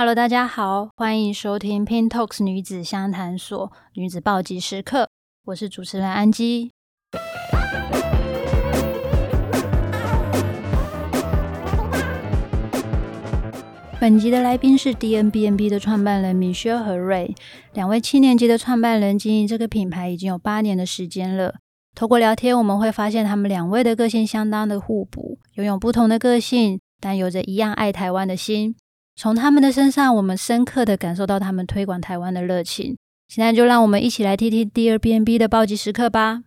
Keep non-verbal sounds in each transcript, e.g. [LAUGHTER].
Hello，大家好，欢迎收听 Pin Talks 女子相谈所女子暴击时刻，我是主持人安姬。本集的来宾是 DNBNB 的创办人 Michelle 和 Ray，两位七年级的创办人经营这个品牌已经有八年的时间了。透过聊天，我们会发现他们两位的个性相当的互补，拥有不同的个性，但有着一样爱台湾的心。从他们的身上，我们深刻的感受到他们推广台湾的热情。现在就让我们一起来听听第二 B N B 的暴击时刻吧。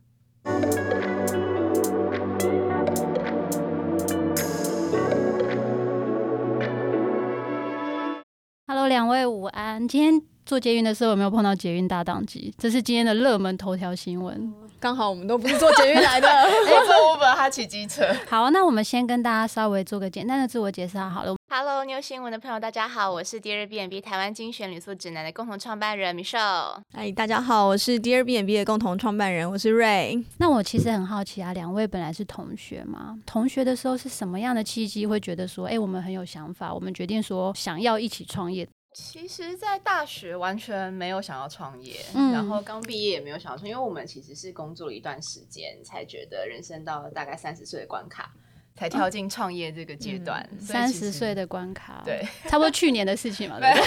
Hello，两位午安。今天坐捷运的时候有没有碰到捷运大当机？这是今天的热门头条新闻。刚好我们都不是坐捷运来的，[LAUGHS] 我坐 Uber，他骑机车。好，那我们先跟大家稍微做个简单的自我介绍好了。Hello，妞新闻的朋友，大家好，我是 DMBNB 台湾精选旅宿指南的共同创办人 Michelle。哎，大家好，我是 DMBNB 的共同创办人，我是 Ray。那我其实很好奇啊，两位本来是同学嘛，同学的时候是什么样的契机会觉得说，哎，我们很有想法，我们决定说想要一起创业？其实，在大学完全没有想要创业，嗯、然后刚毕业也没有想要创业，因为我们其实是工作了一段时间，才觉得人生到了大概三十岁的关卡。才跳进创业这个阶段，三十岁的关卡，对，差不多去年的事情嘛。[LAUGHS] 对，没有，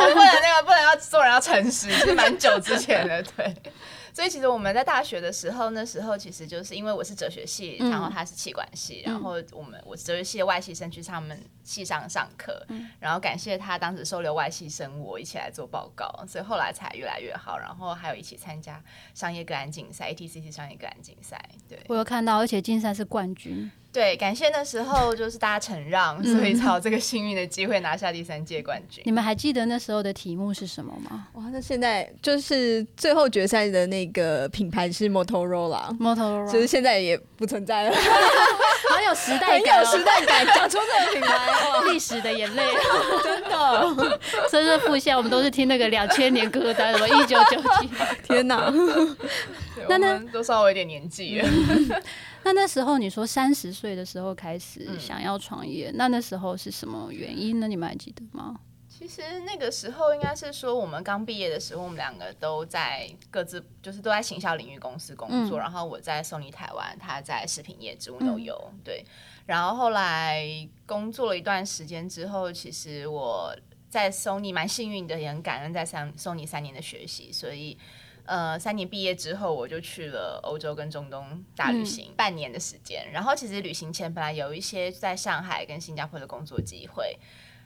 我不能那个，不能要做人要诚实，是蛮久之前的，对。所以其实我们在大学的时候，那时候其实就是因为我是哲学系，嗯、然后他是气管系，然后我们我哲学系的外系生去他们系上上课，嗯、然后感谢他当时收留外系生，我一起来做报告，所以后来才越来越好，然后还有一起参加商业个案竞赛，ATCC 商业个案竞赛，对，我有看到，而且竞赛是冠军。对，感谢那时候就是大家承让，所以才有这个幸运的机会拿下第三届冠军。你们还记得那时候的题目是什么吗？哇，那现在就是最后决赛的那个品牌是 Motorola，Motorola，其实现在也不存在了，[LAUGHS] 好有时代感，有时代感，讲出这个品牌，[LAUGHS] 历史的眼泪，[LAUGHS] 真的，真是复现。我们都是听那个两千年歌单，什么一九九几，天哪，那那都稍微有点年纪了。[LAUGHS] 那那时候你说三十岁的时候开始想要创业，嗯、那那时候是什么原因呢？你们还记得吗？其实那个时候应该是说我们刚毕业的时候，我们两个都在各自就是都在行销领域公司工作，嗯、然后我在 Sony 台湾，他在食品业，植物都有。嗯、对，然后后来工作了一段时间之后，其实我在 Sony 蛮幸运的，也很感恩在 Sony 三年的学习，所以。呃，三年毕业之后，我就去了欧洲跟中东大旅行，嗯、半年的时间。然后其实旅行前本来有一些在上海跟新加坡的工作机会。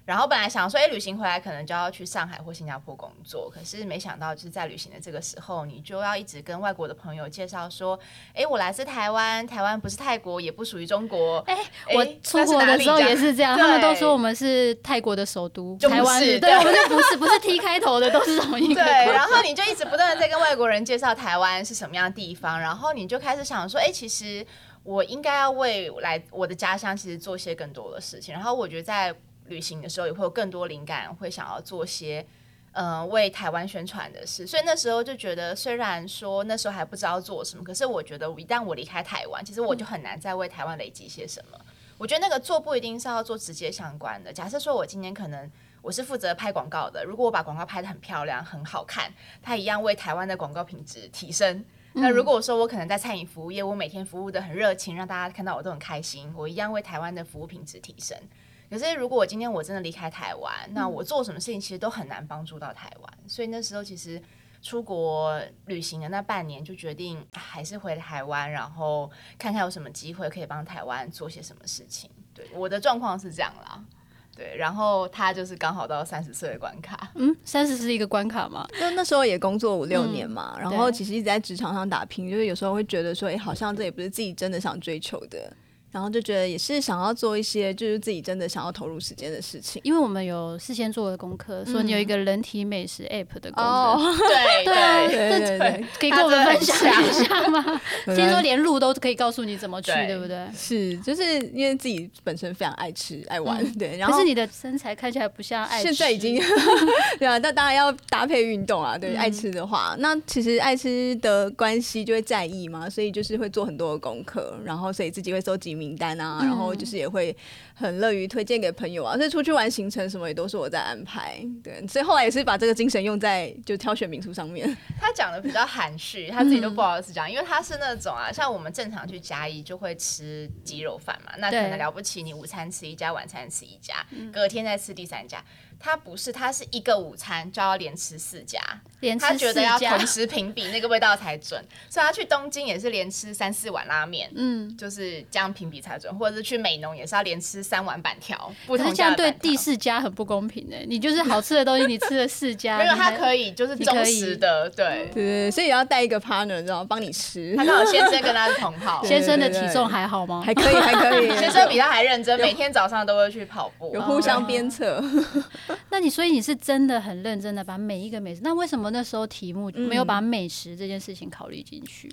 然后本来想说，哎，旅行回来可能就要去上海或新加坡工作，可是没想到就是在旅行的这个时候，你就要一直跟外国的朋友介绍说，哎，我来自台湾，台湾不是泰国，也不属于中国。[LAUGHS] 哎，我出国的时候也是这样，他们都说我们是泰国的首都，台湾是，对，我们就不是，不是 T 开头的，都是同一个。对，然后你就一直不断的在跟外国人介绍台湾是什么样的地方，然后你就开始想说，哎，其实我应该要为来我的家乡其实做些更多的事情，然后我觉得在。旅行的时候也会有更多灵感，会想要做些嗯、呃、为台湾宣传的事，所以那时候就觉得，虽然说那时候还不知道做什么，可是我觉得一旦我离开台湾，其实我就很难再为台湾累积些什么。我觉得那个做不一定是要做直接相关的。假设说我今天可能我是负责拍广告的，如果我把广告拍得很漂亮、很好看，它一样为台湾的广告品质提升。那如果说我可能在餐饮服务业，我每天服务的很热情，让大家看到我都很开心，我一样为台湾的服务品质提升。可是，如果我今天我真的离开台湾，那我做什么事情其实都很难帮助到台湾。嗯、所以那时候其实出国旅行的那半年，就决定还是回台湾，然后看看有什么机会可以帮台湾做些什么事情。对，我的状况是这样啦。对，然后他就是刚好到三十岁的关卡。嗯，三十是一个关卡吗？就那时候也工作五六年嘛，嗯、然后其实一直在职场上打拼，就是有时候会觉得说，哎，好像这也不是自己真的想追求的。然后就觉得也是想要做一些就是自己真的想要投入时间的事情，因为我们有事先做的功课，说你有一个人体美食 app 的功课，对对对对，可以跟我们分享一下吗？[LAUGHS] 听说连路都可以告诉你怎么去，对不对？是，就是因为自己本身非常爱吃爱玩，对。然后可是你的身材看起来不像爱吃，现在已经 [LAUGHS] 对啊，那当然要搭配运动啊，对，爱吃的话，那其实爱吃的关系就会在意嘛，所以就是会做很多的功课，然后所以自己会收集。名单啊，然后就是也会很乐于推荐给朋友啊，所以出去玩行程什么也都是我在安排。对，所以后来也是把这个精神用在就挑选民宿上面。[LAUGHS] 他讲的比较含蓄，他自己都不好意思讲，因为他是那种啊，像我们正常去嘉义就会吃鸡肉饭嘛，那可能了不起，你午餐吃一家，晚餐吃一家，隔天再吃第三家。他不是，他是一个午餐就要连吃四家，连吃，他觉得要同时评比那个味道才准，所以他去东京也是连吃三四碗拉面，嗯，就是这样评比才准，或者是去美浓也是要连吃三碗板条，不是这样对第四家很不公平呢？你就是好吃的东西，你吃了四家，[LAUGHS] 没有他可以就是忠实的，对对对，所以也要带一个 partner，然后帮你吃。他刚好先生跟他是同号，[LAUGHS] 先生的体重还好吗？还可以，还可以，[LAUGHS] 先生比他还认真，每天早上都会去跑步，有互相鞭策。那你所以你是真的很认真的把每一个美食，那为什么那时候题目没有把美食这件事情考虑进去，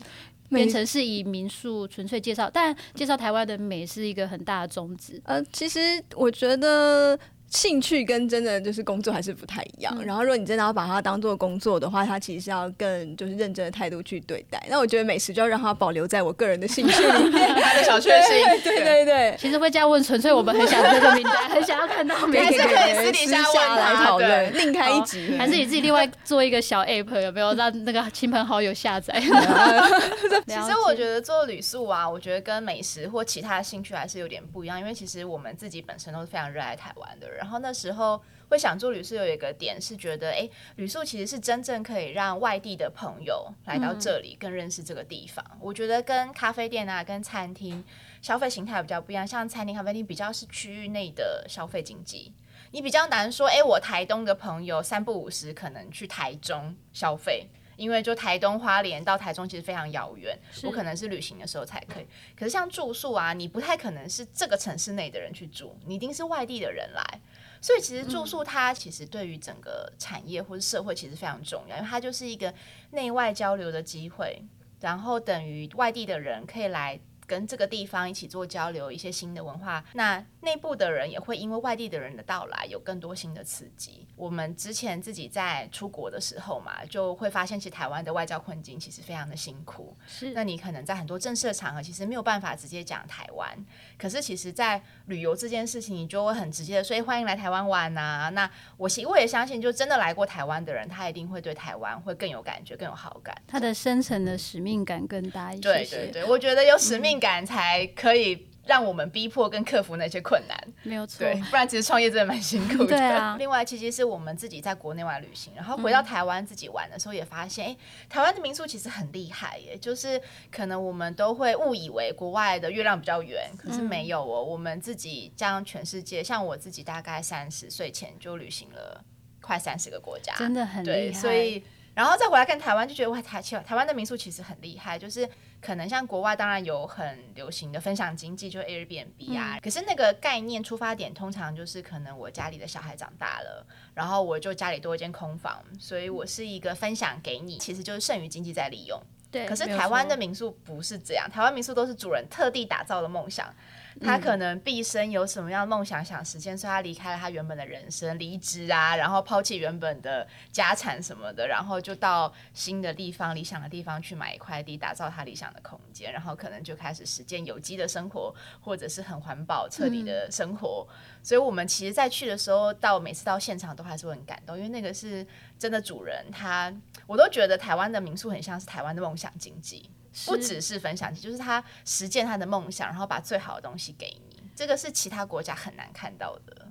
嗯、变成是以民宿纯粹介绍，但介绍台湾的美是一个很大的宗旨。呃，其实我觉得。兴趣跟真的就是工作还是不太一样。嗯、然后，如果你真的要把它当做工作的话，它其实是要更就是认真的态度去对待。那我觉得美食就要让它保留在我个人的兴趣里面，[LAUGHS] 他的小确幸。对对对，其实会这样问，纯粹我们很想这个名单，[LAUGHS] 很想要看到名单，还是可以私底下问来讨论，另开一集，还是你自己另外做一个小 app，有没有让那个亲朋好友下载？[LAUGHS] 其实我觉得做旅宿啊，我觉得跟美食或其他兴趣还是有点不一样，因为其实我们自己本身都是非常热爱台湾的，然后那时候。会想做旅宿有一个点是觉得，哎，旅宿其实是真正可以让外地的朋友来到这里更认识这个地方。嗯、我觉得跟咖啡店啊、跟餐厅消费形态比较不一样，像餐厅、咖啡厅比较是区域内的消费经济，你比较难说，哎，我台东的朋友三不五时可能去台中消费，因为就台东花莲到台中其实非常遥远，我可能是旅行的时候才可以。可是像住宿啊，你不太可能是这个城市内的人去住，你一定是外地的人来。所以其实住宿它其实对于整个产业或者社会其实非常重要，因为它就是一个内外交流的机会，然后等于外地的人可以来。跟这个地方一起做交流，一些新的文化，那内部的人也会因为外地的人的到来有更多新的刺激。我们之前自己在出国的时候嘛，就会发现其实台湾的外交困境其实非常的辛苦。是，那你可能在很多正式的场合其实没有办法直接讲台湾，可是其实在旅游这件事情，你就会很直接的说，欢迎来台湾玩呐。那我我也相信，就真的来过台湾的人，他一定会对台湾会更有感觉，更有好感。他的深层的使命感更大一些。对对对，我觉得有使命。感才可以让我们逼迫跟克服那些困难，没有错。对，不然其实创业真的蛮辛苦的。对啊。[LAUGHS] 另外，其实是我们自己在国内外旅行，然后回到台湾自己玩的时候，也发现，哎、嗯，台湾的民宿其实很厉害耶。就是可能我们都会误以为国外的月亮比较圆，可是没有哦。嗯、我们自己将全世界，像我自己大概三十岁前就旅行了快三十个国家，真的很厉害。所以，然后再回来看台湾，就觉得哇，台台湾的民宿其实很厉害，就是。可能像国外当然有很流行的分享经济，就 Airbnb 啊，嗯、可是那个概念出发点通常就是可能我家里的小孩长大了，然后我就家里多一间空房，所以我是一个分享给你，其实就是剩余经济在利用。对，可是台湾的民宿不是这样，台湾民宿都是主人特地打造的梦想。他可能毕生有什么样的梦想想实现，所以他离开了他原本的人生，离职啊，然后抛弃原本的家产什么的，然后就到新的地方、理想的地方去买一块地，打造他理想的空间，然后可能就开始实践有机的生活，或者是很环保、彻底的生活。嗯、所以，我们其实，在去的时候，到每次到现场都还是会很感动，因为那个是真的主人他，我都觉得台湾的民宿很像是台湾的梦想经济。不只是分享，就是他实践他的梦想，然后把最好的东西给你。这个是其他国家很难看到的。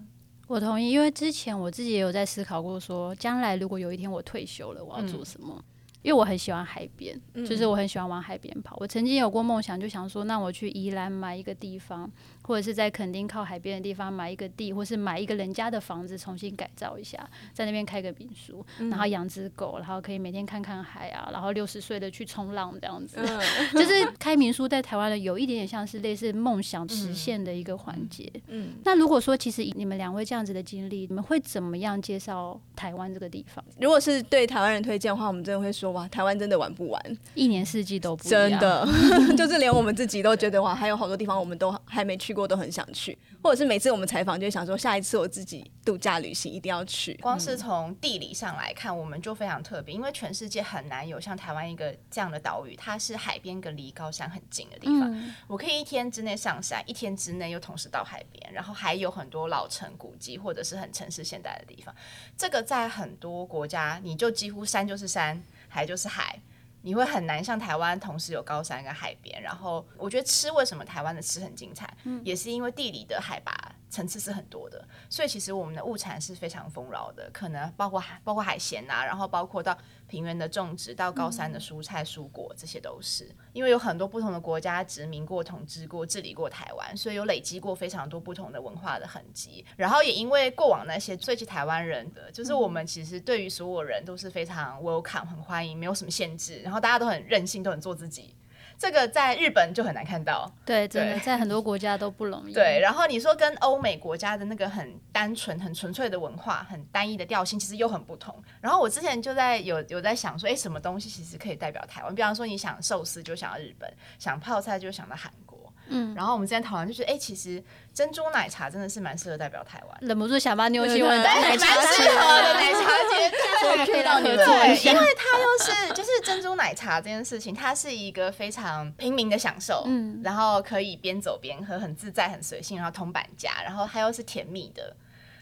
我同意，因为之前我自己也有在思考过，说将来如果有一天我退休了，我要做什么？嗯因为我很喜欢海边，就是我很喜欢往海边跑。嗯、我曾经有过梦想，就想说，那我去宜兰买一个地方，或者是在垦丁靠海边的地方买一个地，或是买一个人家的房子，重新改造一下，在那边开个民宿，然后养只狗，然后可以每天看看海啊，然后六十岁的去冲浪这样子。嗯、就是开民宿在台湾的有一点点像是类似梦想实现的一个环节。嗯，那如果说其实你们两位这样子的经历，你们会怎么样介绍台湾这个地方？如果是对台湾人推荐的话，我们真的会说。哇，台湾真的玩不完，一年四季都不真的，[LAUGHS] 就是连我们自己都觉得哇，还有好多地方我们都还没去过都很想去，或者是每次我们采访就想说，下一次我自己度假旅行一定要去。光是从地理上来看，我们就非常特别，因为全世界很难有像台湾一个这样的岛屿，它是海边跟离高山很近的地方。嗯、我可以一天之内上山，一天之内又同时到海边，然后还有很多老城古迹或者是很城市现代的地方。这个在很多国家，你就几乎山就是山，海就是海。你会很难像台湾同时有高山跟海边，然后我觉得吃为什么台湾的吃很精彩，嗯，也是因为地理的海拔层次是很多的，所以其实我们的物产是非常丰饶的，可能包括海包括海鲜啊，然后包括到平原的种植，到高山的蔬菜蔬果，这些都是因为有很多不同的国家殖民过、统治过、治理过台湾，所以有累积过非常多不同的文化的痕迹，然后也因为过往那些最起台湾人的，就是我们其实对于所有人都是非常 welcome 很欢迎，没有什么限制。然后大家都很任性，都很做自己。这个在日本就很难看到，对，真的在很多国家都不容易。对，然后你说跟欧美国家的那个很单纯、很纯粹的文化、很单一的调性，其实又很不同。然后我之前就在有有在想说，哎，什么东西其实可以代表台湾？比方说，你想寿司就想到日本，想泡菜就想到韩国。嗯，然后我们之前讨论就是，哎，其实珍珠奶茶真的是蛮适合代表台湾，忍不住想把牛气问奶茶蛮适合的奶茶节，[LAUGHS] 可以让你们。对，因为它又是就是珍珠奶茶这件事情，它是一个非常平民的享受，嗯，然后可以边走边喝，很自在，很随性，然后铜板价，然后它又是甜蜜的。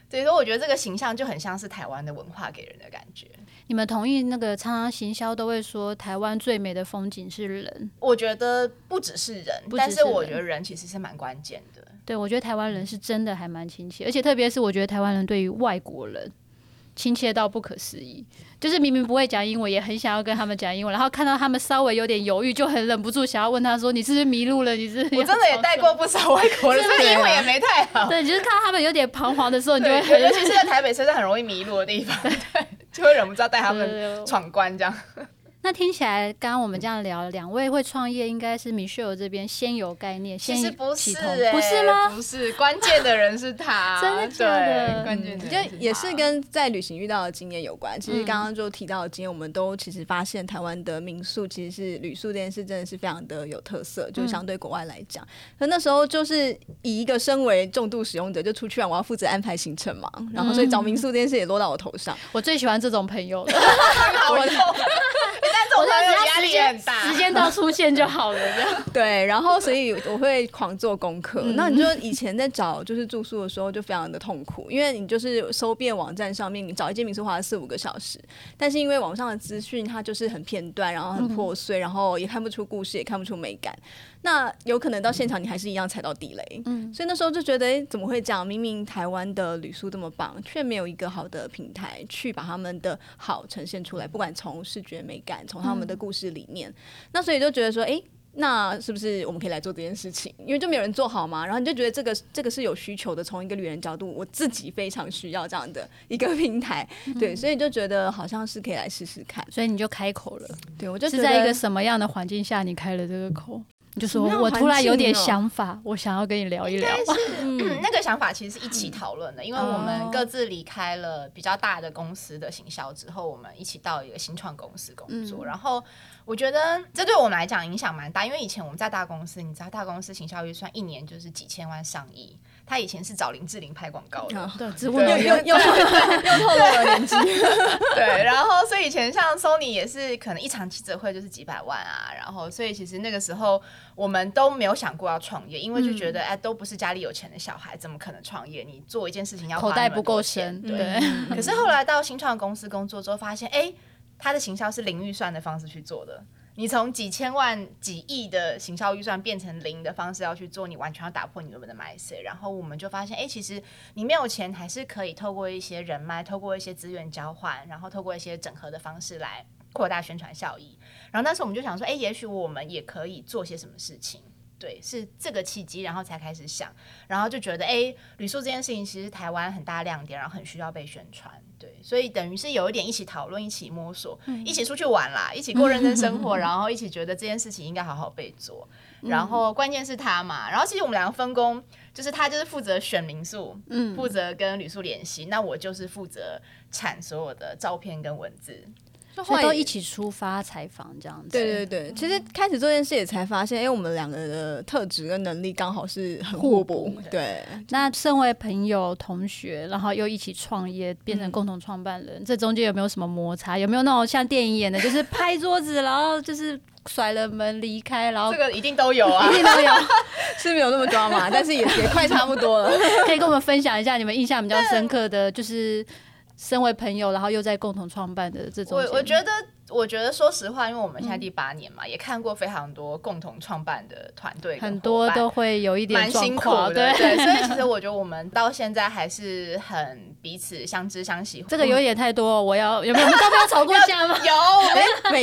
所以说，我觉得这个形象就很像是台湾的文化给人的感觉。你们同意那个常常行销都会说台湾最美的风景是人？我觉得不只是人，是人，但是我觉得人其实是蛮关键的。对，我觉得台湾人是真的还蛮亲切，而且特别是我觉得台湾人对于外国人。亲切到不可思议，就是明明不会讲英文，也很想要跟他们讲英文，然后看到他们稍微有点犹豫，就很忍不住想要问他说：“你是不是迷路了？你是，是？” [LAUGHS] 我真的也带过不少外国人，所以英文也没 [LAUGHS] 太好。对，就是看到他们有点彷徨的时候，你就会很，尤其是在台北车站很容易迷路的地方，对，[LAUGHS] [LAUGHS] 就会忍不住要带他们闯关这样。那听起来，刚刚我们这样聊，两位会创业，应该是 Michelle 这边先有概念，先其实不是、欸，不是吗？不是，关键的人是他，[LAUGHS] 真的假的？关键就也是跟在旅行遇到的经验有关。其实刚刚就提到的经验，我们都其实发现台湾的民宿其实是旅宿这件事真的是非常的有特色，就相对国外来讲。可那时候就是以一个身为重度使用者，就出去玩，我要负责安排行程嘛，然后所以找民宿这件事也落到我头上。我最喜欢这种朋友了。[LAUGHS] 我觉得压力也很大，时间到出现就好了，这样。[LAUGHS] 对，然后所以我会狂做功课。嗯、那你就以前在找就是住宿的时候就非常的痛苦，因为你就是搜遍网站上面，你找一间民宿花了四五个小时，但是因为网上的资讯它就是很片段，然后很破碎，嗯、然后也看不出故事，也看不出美感。那有可能到现场你还是一样踩到地雷。嗯，所以那时候就觉得，哎，怎么会这样？明明台湾的旅宿这么棒，却没有一个好的平台去把他们的好呈现出来，不管从视觉美感，从他们的故事里面。嗯、那所以就觉得说，哎，那是不是我们可以来做这件事情？因为就没有人做好嘛。然后你就觉得这个这个是有需求的，从一个旅人角度，我自己非常需要这样的一个平台。嗯、对，所以就觉得好像是可以来试试看。所以你就开口了。对，我就是在一个什么样的环境下你开了这个口？就说我突然有点想法，我想要跟你聊一聊。[LAUGHS] 嗯，那个想法其实是一起讨论的，因为我们各自离开了比较大的公司的行销之后，我们一起到一个新创公司工作。然后我觉得这对我们来讲影响蛮大，因为以前我们在大公司，你知道大公司行销预算一年就是几千万上亿。他以前是找林志玲拍广告的，对，又又又又透露了 [LAUGHS] 年纪。对，然后所以以前像 Sony 也是可能一场记者会就是几百万啊，然后所以其实那个时候我们都没有想过要创业，因为就觉得哎、嗯，都不是家里有钱的小孩，怎么可能创业？你做一件事情要花口袋不够深，对。对 [LAUGHS] 可是后来到新创公司工作之后，发现哎，他的行销是零预算的方式去做的。你从几千万、几亿的行销预算变成零的方式要去做，你完全要打破你原本的 mindset。然后我们就发现，哎、其实你没有钱，还是可以透过一些人脉，透过一些资源交换，然后透过一些整合的方式来扩大宣传效益。然后那时我们就想说，哎、也许我们也可以做些什么事情。对，是这个契机，然后才开始想，然后就觉得，哎，旅宿这件事情其实台湾很大亮点，然后很需要被宣传。对，所以等于是有一点一起讨论，一起摸索，嗯、一起出去玩啦，一起过认真生活，[LAUGHS] 然后一起觉得这件事情应该好好被做。嗯、然后关键是他嘛，然后其实我们两个分工，就是他就是负责选民宿，嗯，负责跟旅宿联系，那我就是负责产所有的照片跟文字。所以都一起出发采访这样子。对对对，其实开始做这件事也才发现，因为我们两个的特质跟能力刚好是很互补。对，那身为朋友、同学，然后又一起创业，变成共同创办人，嗯、这中间有没有什么摩擦？有没有那种像电影演的，就是拍桌子，然后就是甩了门离开？然后这个一定都有啊，一定都有，[LAUGHS] 是没有那么抓嘛，但是也也快差不多了。[LAUGHS] 可以跟我们分享一下你们印象比较深刻的就是。身为朋友，然后又在共同创办的这种，我我觉得。我觉得，说实话，因为我们现在第八年嘛，嗯、也看过非常多共同创办的团队，很多都会有一点蛮辛苦的，对，对。所以其实 [LAUGHS] 我觉得我们到现在还是很彼此相知相喜。这个有点太多，我要有没有？我们要不要吵过架吗？[LAUGHS] 有，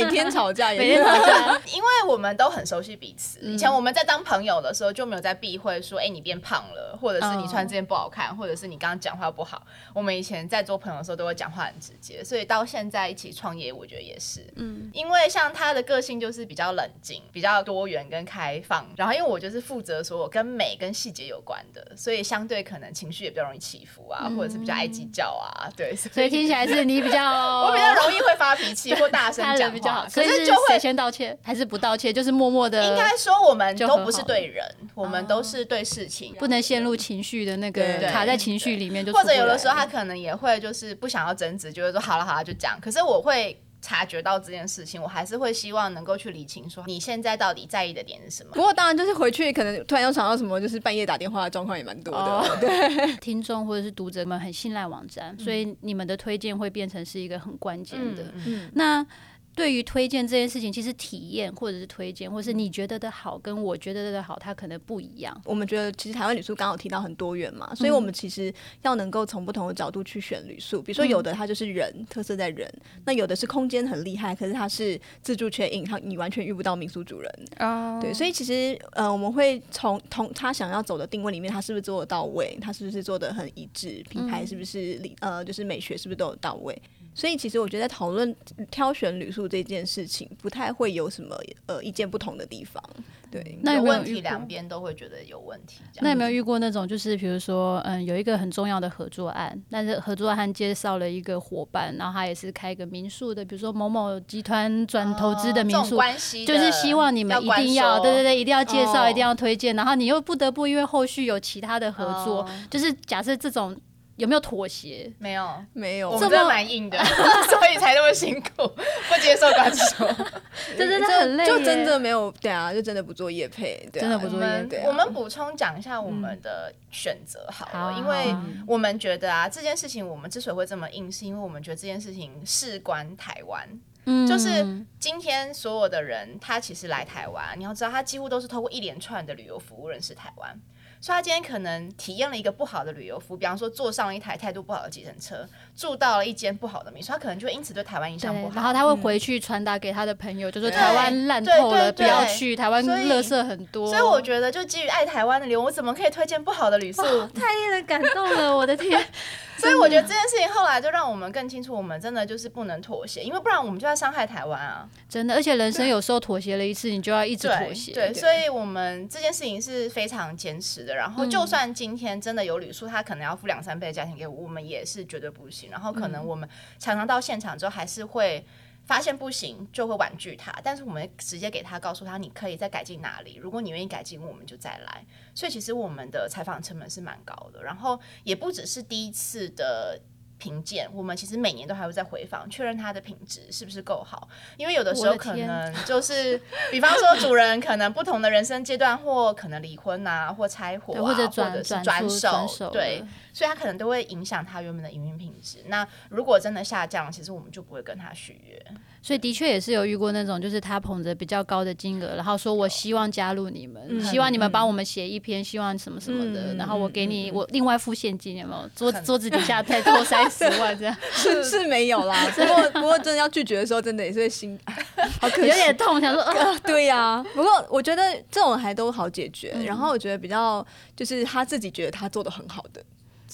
[LAUGHS] 每天吵架，每天吵架。因为我们都很熟悉彼此。以前我们在当朋友的时候，就没有在避讳说，哎，你变胖了，或者是你穿这件不好看，或者是你刚刚讲话不好。我们以前在做朋友的时候，都会讲话很直接。所以到现在一起创业，我觉得也是，嗯，因为。像他的个性就是比较冷静、比较多元跟开放，然后因为我就是负责所有跟美跟细节有关的，所以相对可能情绪也比较容易起伏啊，嗯、或者是比较爱计较啊，对，所以听起来是你比较，[LAUGHS] 我比较容易会发脾气或大声讲 [LAUGHS] 较好，可是就会先道歉还是不道歉，就是默默的。应该说我们都不是对人，我们都是对事情，不能陷入情绪的那个卡在情绪里面就，或者有的时候他可能也会就是不想要争执，就会说好了好了就讲，可是我会。察觉到这件事情，我还是会希望能够去理清，说你现在到底在意的点是什么。不过当然就是回去可能突然又想到什么，就是半夜打电话的状况也蛮多的。哦、对，[LAUGHS] 听众或者是读者们很信赖网站，嗯、所以你们的推荐会变成是一个很关键的。嗯嗯、那。对于推荐这件事情，其实体验或者是推荐，或是你觉得的好，跟我觉得的好，它可能不一样。我们觉得，其实台湾旅宿刚好提到很多元嘛，所以我们其实要能够从不同的角度去选旅宿。比如说，有的它就是人、嗯、特色在人，那有的是空间很厉害，可是它是自助 check in，它你完全遇不到民宿主人。哦，对，所以其实呃，我们会从同他想要走的定位里面，他是不是做得到位，他是不是做的很一致，品牌是不是理呃，就是美学是不是都有到位。所以其实我觉得在讨论挑选旅宿这件事情，不太会有什么呃意见不同的地方。对，那有问题两边都会觉得有问题。那有没有遇过那种就是比如说嗯有一个很重要的合作案，但是合作案介绍了一个伙伴，然后他也是开一个民宿的，比如说某某集团转投资的民宿，关系就是希望你们一定要对对对，一定要介绍，一定要推荐，然后你又不得不因为后续有其他的合作，就是假设这种。有没有妥协？没有，没有，我们真的蛮硬的，[LAUGHS] 所以才那么辛苦，不接受感受，[LAUGHS] 这真的很累，就真的没有，对啊，就真的不做业配，对啊，真的不做业配。我们补充讲一下我们的选择好了，因为我们觉得啊，这件事情我们之所以会这么硬，是因为我们觉得这件事情事关台湾，嗯，就是今天所有的人他其实来台湾，你要知道他几乎都是透过一连串的旅游服务认识台湾。所以他今天可能体验了一个不好的旅游服务，比方说坐上了一台态度不好的计程车，住到了一间不好的民宿，他可能就因此对台湾印象不好。然后他会回去传达给他的朋友，嗯、就说台湾烂透了，不要去台湾，垃圾很多。所以我觉得，就基于爱台湾的理由，我怎么可以推荐不好的旅宿？太令人感动了，我的天！[LAUGHS] 所以我觉得这件事情后来就让我们更清楚，我们真的就是不能妥协，因为不然我们就在伤害台湾啊！真的，而且人生有时候妥协了一次，你就要一直妥协。对，所以我们这件事情是非常坚持的。然后，就算今天真的有旅宿，他可能要付两三倍的价钱给我，我们也是绝对不行。然后，可能我们常常到现场之后还是会。发现不行就会婉拒他，但是我们直接给他告诉他，你可以再改进哪里。如果你愿意改进，我们就再来。所以其实我们的采访成本是蛮高的，然后也不只是第一次的评鉴，我们其实每年都还会再回访，确认它的品质是不是够好。因为有的时候可能就是，比方说主人可能不同的人生阶段，或可能离婚啊，或拆伙啊，或者转转手，手对。所以他可能都会影响他原本的营运品质。那如果真的下降，其实我们就不会跟他续约。所以的确也是有遇过那种，就是他捧着比较高的金额，然后说我希望加入你们，嗯、希望你们帮我们写一篇，希望什么什么的，嗯、然后我给你、嗯、我另外付现金，有没有？桌桌子底下再多三十万这样？是是没有啦。[LAUGHS] 不过不过真的要拒绝的时候，真的也是会心 [LAUGHS] 好可惜，有点痛，想说 [LAUGHS] 呃对呀、啊。不过我觉得这种还都好解决。嗯、然后我觉得比较就是他自己觉得他做的很好的。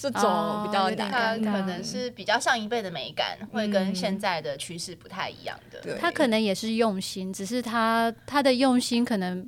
这种比较难，他可能是比较上一辈的美感，会跟现在的趋势不太一样的。对，他可能也是用心，只是他他的用心可能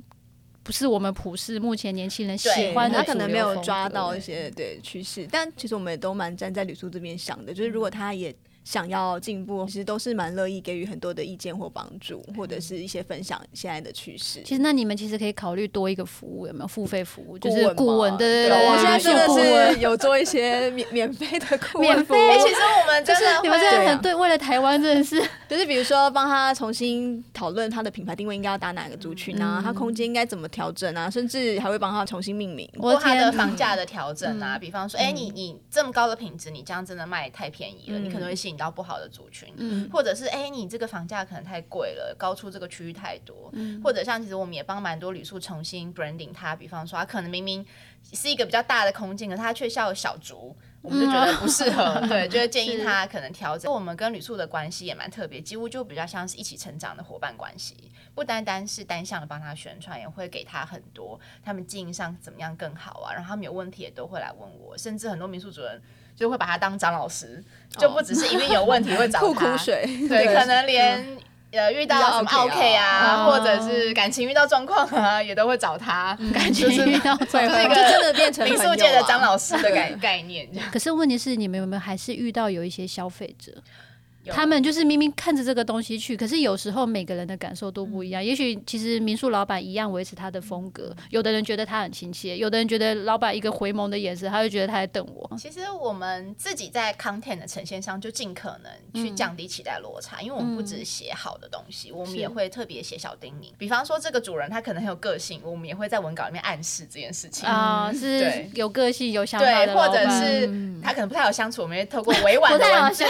不是我们普世目前年轻人喜欢的。他可能没有抓到一些对趋势，但其实我们也都蛮站在吕叔这边想的，就是如果他也想要进步，其实都是蛮乐意给予很多的意见或帮助，或者是一些分享现在的趋势。其实那你们其实可以考虑多一个服务，有没有付费服务？就是顾问对对对，我现在真的是有做一些免 [LAUGHS] 免费的顾问服务。哎，其实我们就是你们真的很对，为了台湾真的是，就是比如说帮他重新讨论他的品牌定位应该要打哪个族群啊，他空间应该怎么调整啊，甚至还会帮他重新命名，或他的房价的调整啊。比方说，哎，你你这么高的品质，你这样真的卖太便宜了，你可能会吸引到不好的族群，嗯，或者是哎，你这个房价可能太贵了，高出这个区域太多，嗯，或者像其实我们也帮蛮多旅宿重新 branding 它，比方说它可能明明是一个比较大的空间，可是它却叫小竹，我们就觉得不适合，对，就会 [LAUGHS] 建议他可能调整。我们跟旅宿的关系也蛮特别，几乎就比较像是一起成长的伙伴关系，不单单是单向的帮他宣传，也会给他很多他们经营上怎么样更好啊，然后他们有问题也都会来问我，甚至很多民宿主人。就会把他当张老师，就不只是一定有问题会找他，[LAUGHS] 吐苦水，对，可能连呃遇到什么 OK 啊，或者是感情遇到状况啊，也都会找他。感情遇到状况，这个真的变成民宿界的张老师的概概念。[LAUGHS] 可是问题是，你们有没有还是遇到有一些消费者？他们就是明明看着这个东西去，可是有时候每个人的感受都不一样。也许其实民宿老板一样维持他的风格，有的人觉得他很亲切，有的人觉得老板一个回眸的眼神，他就觉得他在瞪我。其实我们自己在 content 的呈现上，就尽可能去降低期待落差，因为我们不只写好的东西，我们也会特别写小叮咛。比方说这个主人他可能很有个性，我们也会在文稿里面暗示这件事情。啊，是有个性、有想法的，或者是他可能不太好相处，我们会透过委婉的 [LAUGHS] 文字、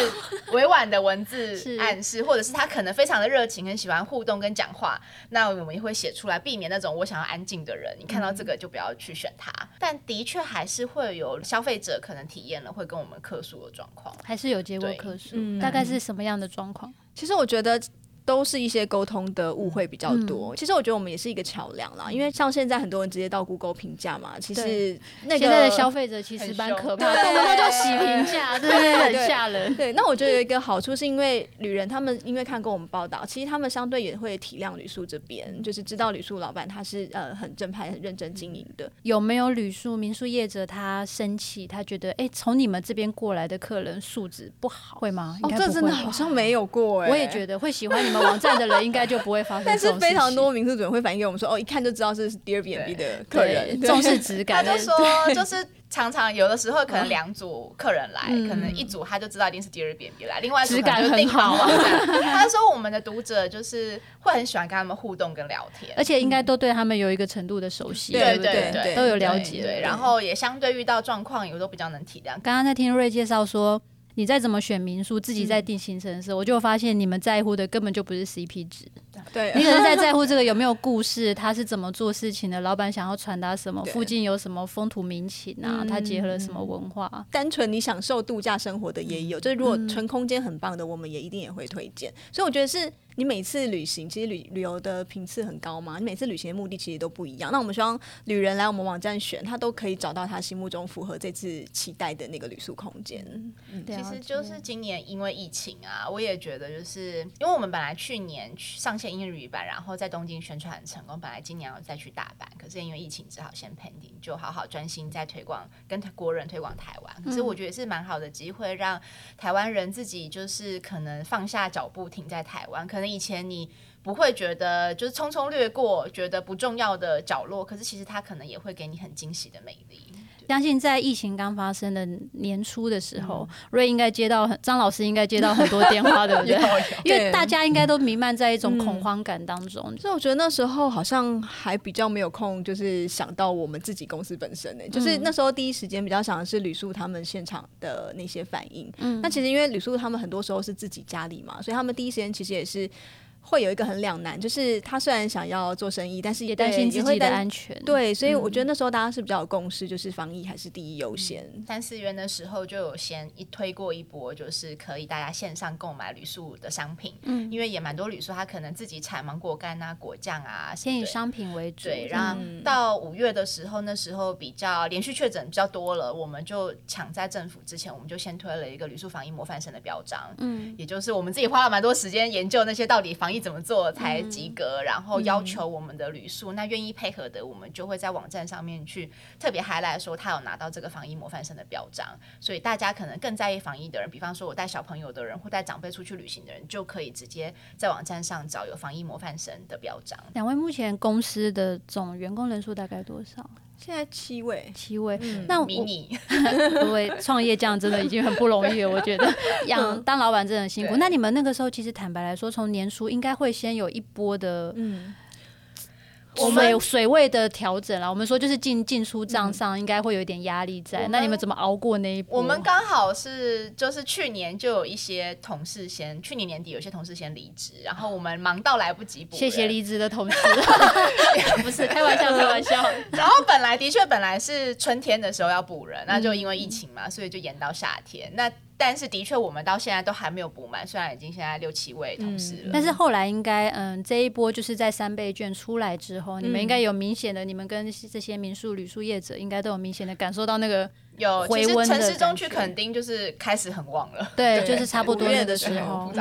委婉的文字。暗示，或者是他可能非常的热情，很喜欢互动跟讲话，那我们也会写出来，避免那种我想要安静的人，你看到这个就不要去选他。嗯、但的确还是会有消费者可能体验了会跟我们客诉的状况，还是有结果客诉，嗯、大概是什么样的状况？其实我觉得。都是一些沟通的误会比较多。嗯、其实我觉得我们也是一个桥梁啦，因为像现在很多人直接到 Google 评价嘛，其实那个现在的消费者其实蛮可怕的，动不动就洗评价，对，很吓人。对，那我觉得有一个好处是因为旅人他们因为看过我们报道，其实他们相对也会体谅旅宿这边，就是知道旅宿老板他是呃很正派、很认真经营的。有没有旅宿民宿业者他生气，他觉得哎，从你们这边过来的客人素质不好，会吗？哦，这真的好像没有过哎、欸。我也觉得会喜欢你们网站的人应。应该就不会发生，但是非常多民宿主人会反映给我们说，哦，一看就知道是 Airbnb 的客人，重视质感。他就说，就是常常有的时候可能两组客人来，可能一组他就知道一定是 Airbnb 来，另外一组感就订好了。他说我们的读者就是会很喜欢跟他们互动跟聊天，而且应该都对他们有一个程度的熟悉，对对对，都有了解。对，然后也相对遇到状况，有时候比较能体谅。刚刚在听瑞介绍说。你再怎么选民宿，自己在定行程的时候，嗯、我就发现你们在乎的根本就不是 CP 值。对，你可能在 [LAUGHS] 在乎这个有没有故事，他是怎么做事情的，老板想要传达什么，附近有什么风土民情啊，他结合了什么文化。单纯你享受度假生活的也有，就是如果纯空间很棒的，我们也一定也会推荐。所以我觉得是。你每次旅行，其实旅旅游的频次很高嘛？你每次旅行的目的其实都不一样。那我们希望旅人来我们网站选，他都可以找到他心目中符合这次期待的那个旅宿空间。嗯，其实就是今年因为疫情啊，我也觉得就是因为我们本来去年上线英语版，然后在东京宣传很成功，本来今年要再去大阪，可是因为疫情只好先 pending，就好好专心在推广跟国人推广台湾。可是我觉得是蛮好的机会，让台湾人自己就是可能放下脚步停在台湾，可能。以前你不会觉得就是匆匆略过，觉得不重要的角落，可是其实它可能也会给你很惊喜的美丽。相信在疫情刚发生的年初的时候，嗯、瑞应该接到很张老师应该接到很多电话，对不对？[LAUGHS] 因为大家应该都弥漫在一种恐慌感当中。所以我觉得那时候好像还比较没有空，就是想到我们自己公司本身呢、欸。就是那时候第一时间比较想的是吕素他们现场的那些反应。嗯，那其实因为吕素他们很多时候是自己家里嘛，所以他们第一时间其实也是。会有一个很两难，就是他虽然想要做生意，但是也担心自己的安全。对，所以我觉得那时候大家是比较有共识，就是防疫还是第一优先。三四月的时候就有先一推过一波，就是可以大家线上购买旅宿的商品。嗯，因为也蛮多旅宿，他可能自己产芒果干啊、果酱啊，先以商品为主。对，然后到五月的时候，那时候比较连续确诊比较多了，我们就抢在政府之前，我们就先推了一个旅宿防疫模范生的标章。嗯，也就是我们自己花了蛮多时间研究那些到底防疫。疫怎么做才及格，嗯、然后要求我们的旅宿，嗯、那愿意配合的，我们就会在网站上面去特别 highlight 说他有拿到这个防疫模范生的表彰，所以大家可能更在意防疫的人，比方说我带小朋友的人或带长辈出去旅行的人，就可以直接在网站上找有防疫模范生的表彰。两位目前公司的总员工人数大概多少？现在七位，七位。嗯、那迷你 [LAUGHS] 各位创业这样真的已经很不容易了，我觉得 [LAUGHS] 养当老板真的很辛苦。那你们那个时候其实坦白来说，从年初应该会先有一波的，嗯。我们有水位的调整了，我们说就是进进出账上应该会有一点压力在。那你们怎么熬过那一波？我们刚好是就是去年就有一些同事先，去年年底有些同事先离职，然后我们忙到来不及补。谢谢离职的同事，[LAUGHS] 不是开玩笑，开玩笑。[LAUGHS] 然后本来的确本来是春天的时候要补人，那就因为疫情嘛，所以就延到夏天。那但是的确，我们到现在都还没有补满，虽然已经现在六七位同事了。嗯、但是后来应该，嗯，这一波就是在三倍券出来之后，嗯、你们应该有明显的，你们跟这些民宿旅宿业者应该都有明显的感受到那个。有，其实城市中去垦丁就是开始很旺了，[LAUGHS] 对，就是差不多那个时候。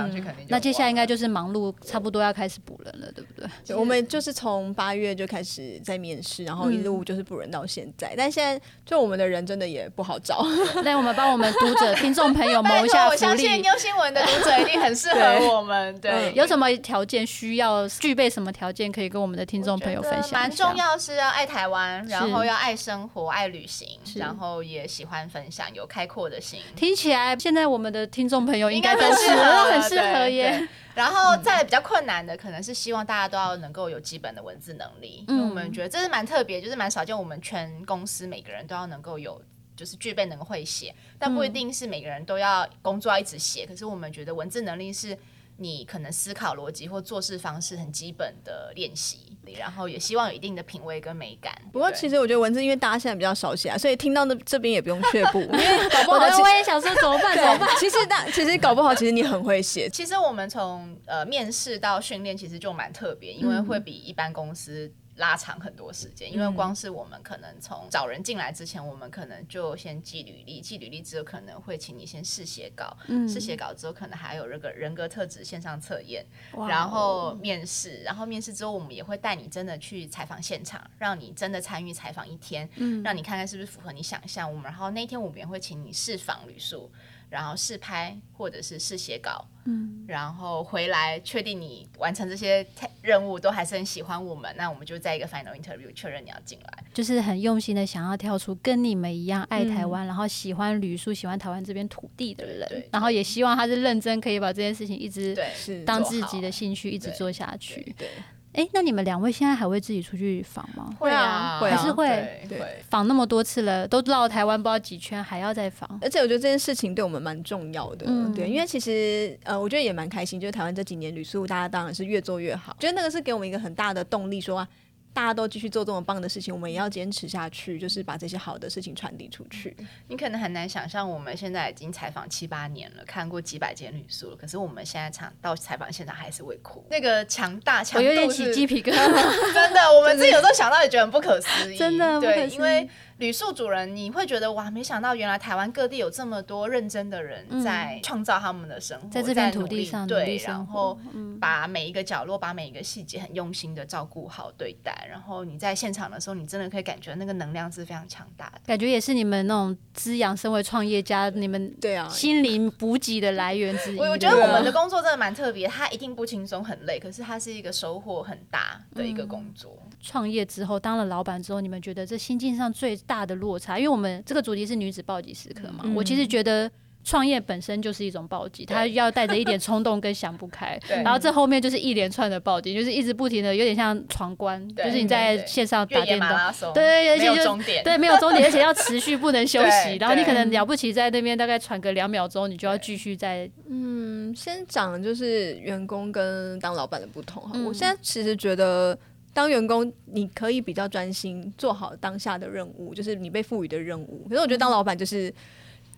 那接下来应该就是忙碌，差不多要开始补人了，对不对？我们就是从八月就开始在面试，然后一路就是补人到现在。但现在就我们的人真的也不好找。[LAUGHS] 那我们帮我们读者、[LAUGHS] 听众朋友谋一下福利。我相信妞新闻的读者一定很适合我们。对，有什么条件需要具备什么条件，可以跟我们的听众朋友分享？蛮重要是要爱台湾，然后要爱生活、爱旅行，然后也喜欢分享。有开阔的心，听起来现在我们的听众朋友应该都是都很适合耶。然后再比较困难的，可能是希望大家都要能够有基本的文字能力，嗯、因为我们觉得这是蛮特别，就是蛮少见。我们全公司每个人都要能够有，就是具备能会写，但不一定是每个人都要工作要一直写。可是我们觉得文字能力是。你可能思考逻辑或做事方式很基本的练习，然后也希望有一定的品味跟美感。不过其实我觉得文字，因为大家现在比较少写啊，所以听到那这边也不用却步，[LAUGHS] 因为搞不好我也想说怎么办？[LAUGHS] 怎么办？其实大其实搞不好，其实你很会写。其实我们从呃面试到训练，其实就蛮特别，因为会比一般公司。拉长很多时间，因为光是我们可能从找人进来之前，我们可能就先寄履历，寄履历之后可能会请你先试写稿，嗯、试写稿之后可能还有这个人格特质线上测验，然后面试，然后面试之后我们也会带你真的去采访现场，让你真的参与采访一天，嗯、让你看看是不是符合你想象。我们然后那天我们也会请你试访旅宿。然后试拍或者是试写稿，嗯，然后回来确定你完成这些任务都还是很喜欢我们，那我们就在一个 final interview 确认你要进来，就是很用心的想要跳出跟你们一样爱台湾，嗯、然后喜欢旅宿、喜欢台湾这边土地的人，对对对，然后也希望他是认真可以把这件事情一直当自己的兴趣一直做下去，对。哎，那你们两位现在还会自己出去访吗？会啊，还是会。对，访那么多次了，都绕台湾不知道几圈，还要再访。而且我觉得这件事情对我们蛮重要的，嗯、对，因为其实呃，我觉得也蛮开心，就是台湾这几年旅宿大家当然是越做越好，觉得那个是给我们一个很大的动力，说啊。大家都继续做这么棒的事情，我们也要坚持下去，就是把这些好的事情传递出去。你可能很难想象，我们现在已经采访七八年了，看过几百间旅宿了，可是我们现在场到采访现场还是会哭。那个强大强度，我有点起鸡皮疙瘩。[LAUGHS] 真的，我们自己有时候想到也觉得很不可思议。[LAUGHS] 真的，对，因为。旅宿主人，你会觉得哇，没想到原来台湾各地有这么多认真的人在创造他们的生活，在这片土地上，对，然后把每一个角落、把每一个细节很用心的照顾好、对待。然后你在现场的时候，你真的可以感觉那个能量是非常强大的，感觉也是你们那种滋养身为创业家你们对啊心灵补给的来源之一。我我觉得我们的工作真的蛮特别，它一定不轻松、很累，可是它是一个收获很大的一个工作。创业之后，当了老板之后，你们觉得这心境上最大的落差？因为我们这个主题是女子暴击时刻嘛，嗯、我其实觉得创业本身就是一种暴击，它要带着一点冲动跟想不开，[LAUGHS] 然后这后面就是一连串的暴击，就是一直不停的，有点像闯关，就是你在线上打电动，对对，而且就对没有终点，而且要持续不能 [LAUGHS] 休息，然后你可能了不起在那边大概喘个两秒钟，你就要继续在嗯，先讲就是员工跟当老板的不同我现在其实觉得。当员工，你可以比较专心做好当下的任务，就是你被赋予的任务。可是我觉得当老板就是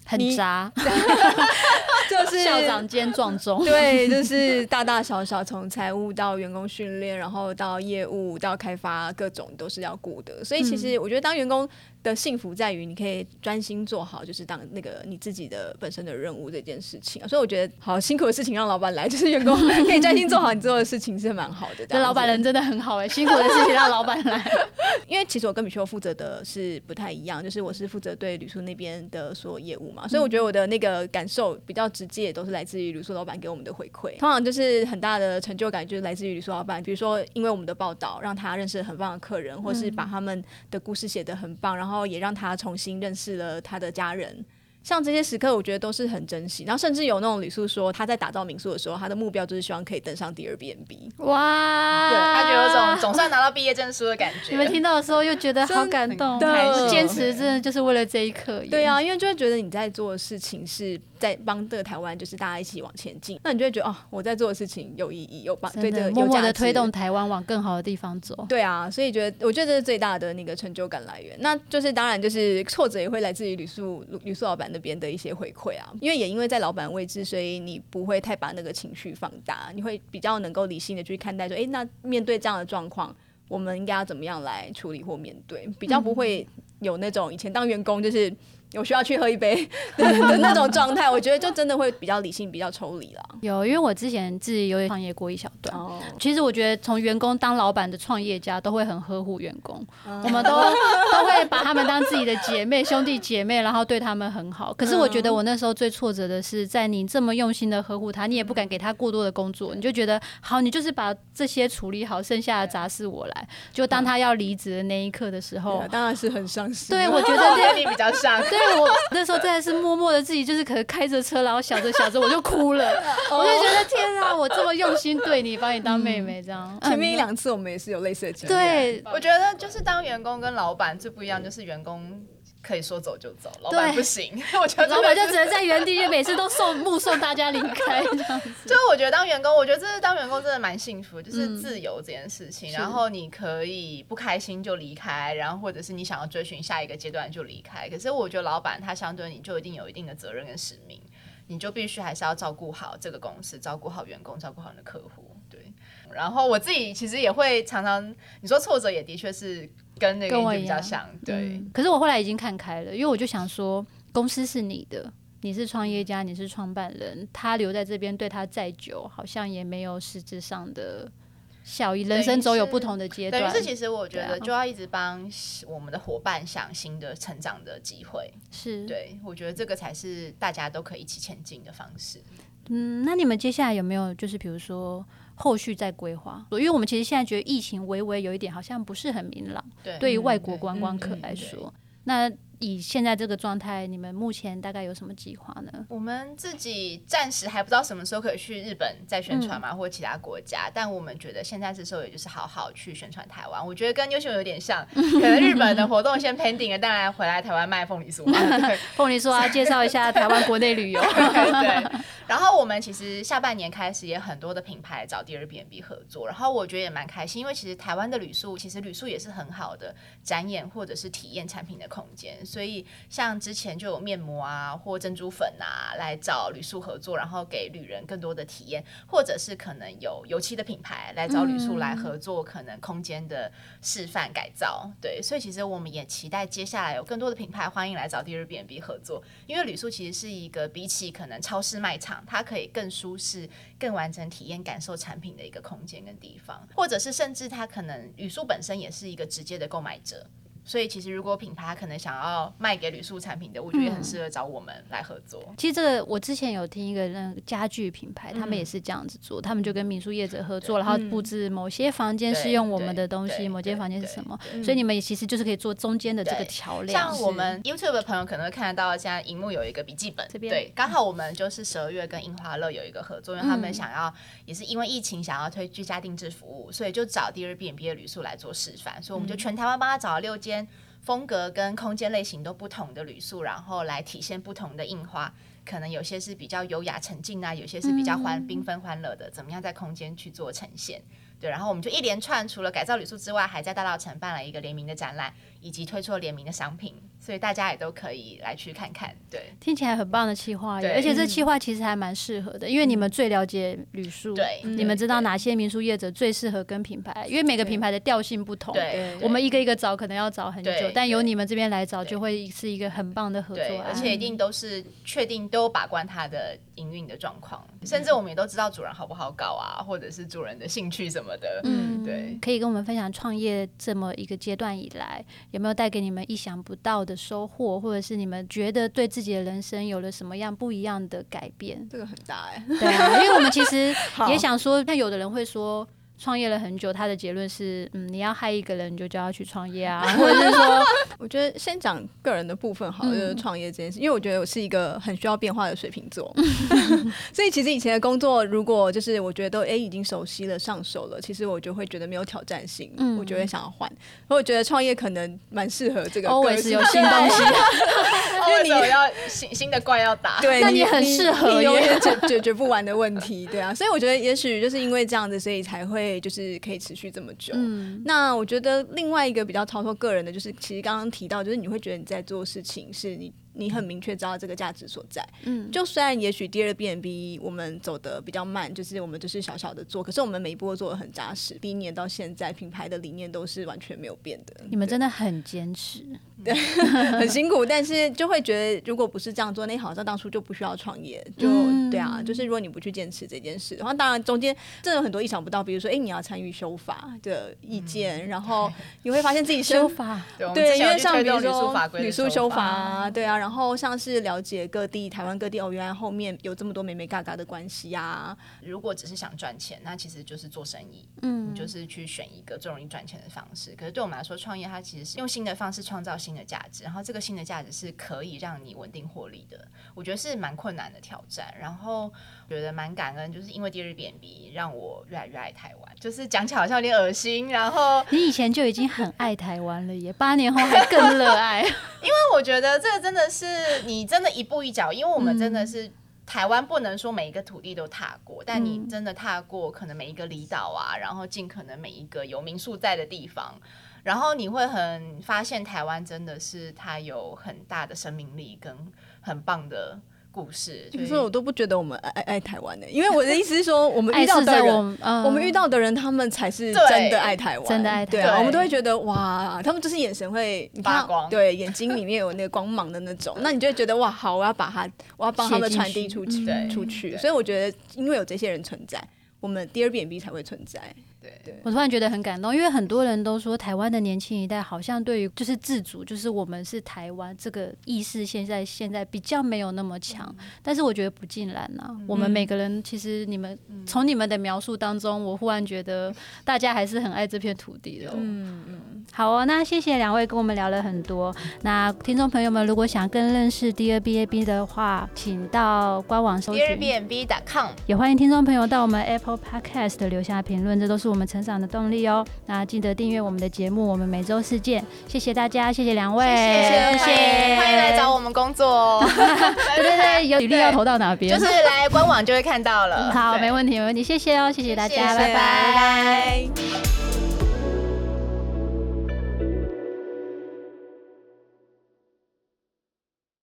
很渣，[LAUGHS] [LAUGHS] 就是校长兼撞钟，对，就是大大小小，从财务到员工训练，然后到业务到开发，各种都是要顾的。所以其实我觉得当员工的幸福在于你可以专心做好，就是当那个你自己的本身的任务这件事情。所以我觉得好辛苦的事情让老板来，就是员工可以专心做好你做的事情是蛮好的。这老板人真的很好哎，辛苦的事情让老板来。[LAUGHS] 因为其实我跟米修负责的是不太一样，就是我是负责对旅宿那边的所有业务嘛，所以我觉得我的那个感受比较直接，都是来自于旅宿老板给我们的回馈。通常就是很大的成就感，就是来自于旅宿老板，比如说因为我们的报道让他认识了很棒的客人，或是把他们的故事写得很棒，然后也让他重新认识了他的家人。像这些时刻，我觉得都是很珍惜。然后甚至有那种旅宿说，他在打造民宿的时候，他的目标就是希望可以登上 Airbnb。哇，对，他觉得有种总算拿到毕业证书的感觉。你们听到的时候又觉得好感动，坚持真的就是为了这一刻。对啊，因为就会觉得你在做的事情是在帮这个台湾，就是大家一起往前进。那你就会觉得哦，我在做的事情有意义，有帮，对的，默默的推动台湾往更好的地方走。对啊，所以觉得我觉得这是最大的那个成就感来源。那就是当然就是挫折也会来自于旅宿旅宿老板那边的一些回。馈啊，因为也因为在老板位置，所以你不会太把那个情绪放大，你会比较能够理性的去看待说，哎，那面对这样的状况，我们应该要怎么样来处理或面对，比较不会有那种以前当员工就是。有需要去喝一杯的那种状态，我觉得就真的会比较理性、比较抽离了。有，因为我之前自己有创业过一小段。Oh. 其实我觉得从员工当老板的创业家都会很呵护员工，oh. 我们都都会把他们当自己的姐妹、兄弟姐妹，然后对他们很好。可是我觉得我那时候最挫折的是，在你这么用心的呵护他，你也不敢给他过多的工作，你就觉得好，你就是把这些处理好，剩下的杂事我来。就当他要离职的那一刻的时候，当然是很伤心。对，我觉得 [LAUGHS] 你比较伤。对。我 [LAUGHS] 那时候真的是默默的自己，就是可能开着车，然后想着想着我就哭了，我就觉得天啊，我这么用心对你，把你当妹妹这样。[LAUGHS] 前面一两次我们也是有类似的经历。对，我觉得就是当员工跟老板最不一样，就是员工。可以说走就走，老板不行。[LAUGHS] 我觉得老板就只能在原地，就每次都送目送大家离开这样子。就我觉得当员工，我觉得这是当员工真的蛮幸福，就是自由这件事情。嗯、然后你可以不开心就离开，然后或者是你想要追寻下一个阶段就离开。可是我觉得老板他相对你就一定有一定的责任跟使命，你就必须还是要照顾好这个公司，照顾好员工，照顾好你的客户。对。然后我自己其实也会常常，你说挫折也的确是。跟那个比较像，对、嗯。可是我后来已经看开了，因为我就想说，公司是你的，你是创业家，你是创办人，他留在这边对他再久，好像也没有实质上的效益。人生总有不同的阶段。但是其实我觉得就要一直帮我们的伙伴想新的成长的机会。是，对，我觉得这个才是大家都可以一起前进的方式。嗯，那你们接下来有没有就是比如说？后续再规划，因为我们其实现在觉得疫情微微有一点好像不是很明朗，对，对于外国观光客来说，那。以现在这个状态，你们目前大概有什么计划呢？我们自己暂时还不知道什么时候可以去日本再宣传嘛，嗯、或者其他国家。但我们觉得现在这时候也就是好好去宣传台湾。我觉得跟优秀有点像，[LAUGHS] 可能日本的活动先 pending 了，当然回来台湾卖凤梨酥嘛。凤梨酥啊，介绍一下台湾国内旅游。对。然后我们其实下半年开始也很多的品牌找第二 B N B 合作，然后我觉得也蛮开心，因为其实台湾的旅宿其实旅宿也是很好的展演或者是体验产品的空间。所以，像之前就有面膜啊，或珍珠粉啊，来找旅宿合作，然后给旅人更多的体验，或者是可能有油漆的品牌来找旅宿来合作，可能空间的示范改造。对，所以其实我们也期待接下来有更多的品牌欢迎来找第二 B N B 合作，因为旅宿其实是一个比起可能超市卖场，它可以更舒适、更完整体验感受产品的一个空间跟地方，或者是甚至它可能旅宿本身也是一个直接的购买者。所以其实，如果品牌可能想要卖给旅宿产品的，我觉得也很适合找我们来合作。嗯、其实这个我之前有听一个那个家具品牌，嗯、他们也是这样子做，他们就跟民宿业者合作，然后布置某些房间是用我们的东西，某些房间是什么。所以你们也其实就是可以做中间的这个桥梁。像我们 YouTube 的朋友可能会看得到，现在荧幕有一个笔记本，这边对，刚好我们就是十二月跟樱花乐有一个合作，因为他们想要也是因为疫情想要推居家定制服务，所以就找 Airbnb 的旅宿来做示范，所以我们就全台湾帮他找了六间。风格跟空间类型都不同的旅宿，然后来体现不同的印花，可能有些是比较优雅沉静啊，有些是比较欢缤纷欢乐的，怎么样在空间去做呈现？对，然后我们就一连串，除了改造旅宿之外，还在大道城办了一个联名的展览，以及推出了联名的商品。所以大家也都可以来去看看。对，听起来很棒的企划，对。而且这企划其实还蛮适合的，因为你们最了解旅宿，对，你们知道哪些民宿业者最适合跟品牌，因为每个品牌的调性不同，对，我们一个一个找可能要找很久，但由你们这边来找就会是一个很棒的合作，而且一定都是确定都有把关它的营运的状况，甚至我们也都知道主人好不好搞啊，或者是主人的兴趣什么的，嗯，对，可以跟我们分享创业这么一个阶段以来有没有带给你们意想不到的收获，或者是你们觉得对自己的人生有了什么样不一样的改变？这个很大哎，对啊，因为我们其实 [LAUGHS] 也想说，那有的人会说。创业了很久，他的结论是，嗯，你要害一个人，你就叫他去创业啊，[LAUGHS] 或者是说，[LAUGHS] 我觉得先讲个人的部分好了，就是创业这件事，因为我觉得我是一个很需要变化的水瓶座，[LAUGHS] 所以其实以前的工作，如果就是我觉得都哎已经熟悉了、上手了，其实我就会觉得没有挑战性，嗯，我就会想要换。所以我觉得创业可能蛮适合这个，always 有新东西，因为你要新新的怪要打，对，那你很适合，永远解解决不完的问题，对啊，所以我觉得也许就是因为这样子，所以才会。就是可以持续这么久。嗯，那我觉得另外一个比较超脱个人的，就是其实刚刚提到，就是你会觉得你在做事情是你。你很明确知道这个价值所在，嗯，就虽然也许第二 B&B 我们走得比较慢，就是我们就是小小的做，可是我们每一步都做的很扎实。第一年到现在，品牌的理念都是完全没有变的。你们真的很坚持，对，[LAUGHS] 很辛苦，但是就会觉得如果不是这样做，那好像当初就不需要创业，就、嗯、对啊，就是如果你不去坚持这件事然后，当然中间真的有很多意想不到，比如说，哎、欸，你要参与修法的意见，嗯、然后你会发现自己修法，对，因为像比如说女书修法。啊，对啊，然后像是了解各地台湾各地哦，原来后面有这么多美美嘎嘎的关系呀、啊。如果只是想赚钱，那其实就是做生意，嗯，你就是去选一个最容易赚钱的方式。可是对我们来说，创业它其实是用新的方式创造新的价值，然后这个新的价值是可以让你稳定获利的。我觉得是蛮困难的挑战，然后觉得蛮感恩，就是因为第二遍比让我越来越爱台湾。就是讲起来好像有点恶心，然后你以前就已经很爱台湾了，耶八年后还更热爱。[LAUGHS] 因为我觉得这个真的是你真的一步一脚，因为我们真的是台湾，不能说每一个土地都踏过，但你真的踏过可能每一个离岛啊，然后尽可能每一个有民宿在的地方，然后你会很发现台湾真的是它有很大的生命力跟很棒的。故事，可是我都不觉得我们爱爱爱台湾的，因为我的意思是说，[LAUGHS] 我们遇到的人，我，们遇到的人，他们才是真的爱台湾，真的爱台湾。对啊，我们都会觉得哇，他们就是眼神会发光，[LAUGHS] 对，眼睛里面有那个光芒的那种，[LAUGHS] 那你就会觉得哇，好，我要把它，我要帮他们传递出去，出去。所以我觉得，因为有这些人存在，我们 Dear B&B 才会存在。对，我突然觉得很感动，因为很多人都说台湾的年轻一代好像对于就是自主，就是我们是台湾这个意识，现在现在比较没有那么强。嗯、但是我觉得不尽然啊，嗯、我们每个人其实你们从、嗯、你们的描述当中，我忽然觉得大家还是很爱这片土地的。嗯嗯，好哦，那谢谢两位跟我们聊了很多。那听众朋友们，如果想更认识 Dear B&B 的话，请到官网搜寻 dearbnb.com，也欢迎听众朋友到我们 Apple Podcast 留下评论，这都是我们。我们成长的动力哦，那记得订阅我们的节目，我们每周四见，谢谢大家，谢谢两位，谢谢，欢迎欢迎来找我们工作，对对对，有履历要投到哪边？就是来官网就会看到了，好，没问题没问题，谢谢哦，谢谢大家。拜拜。